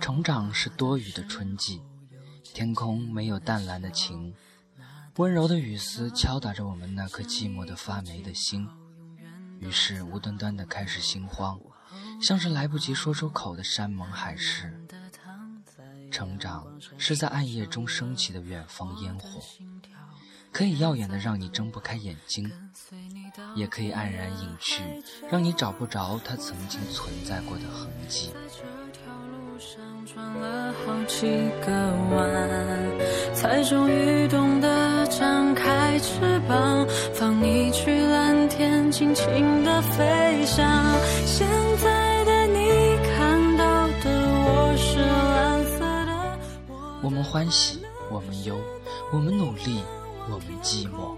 成长是多雨的春季，天空没有淡蓝的晴，温柔的雨丝敲打着我们那颗寂寞的发霉的心，于是无端端的开始心慌，像是来不及说出口的山盟海誓。成长是在暗夜中升起的远方烟火，可以耀眼的让你睁不开眼睛，也可以黯然隐去，让你找不着它曾经存在过的痕迹。几个弯，才终于懂得张开翅膀，放你去蓝天，尽情的飞翔。现在的你看到的我是蓝色的。我们欢喜，我们忧，我们努力，我们寂寞，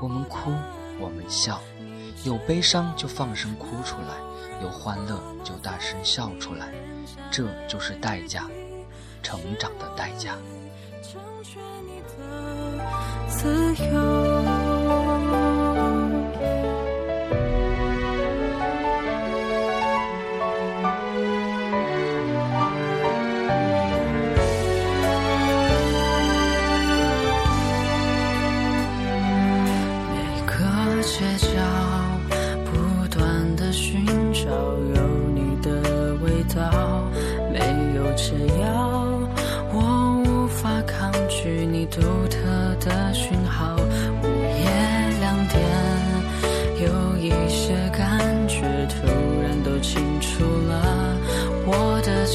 我们哭，我们笑，有悲伤就放声哭出来，有欢乐就大声笑出来。这就是代价，成长的代价，成每个街角不断的寻找有你的味道，没有解药。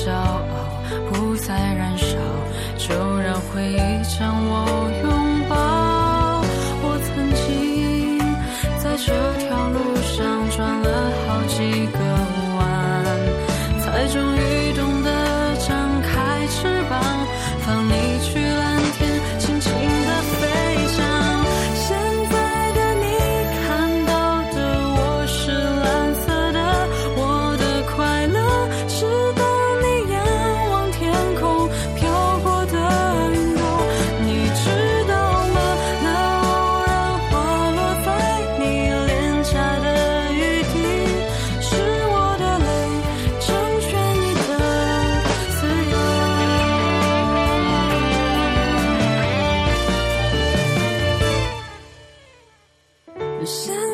骄傲不再燃烧就让回忆将我拥抱。我曾经在这条路上转了好几个弯才终于我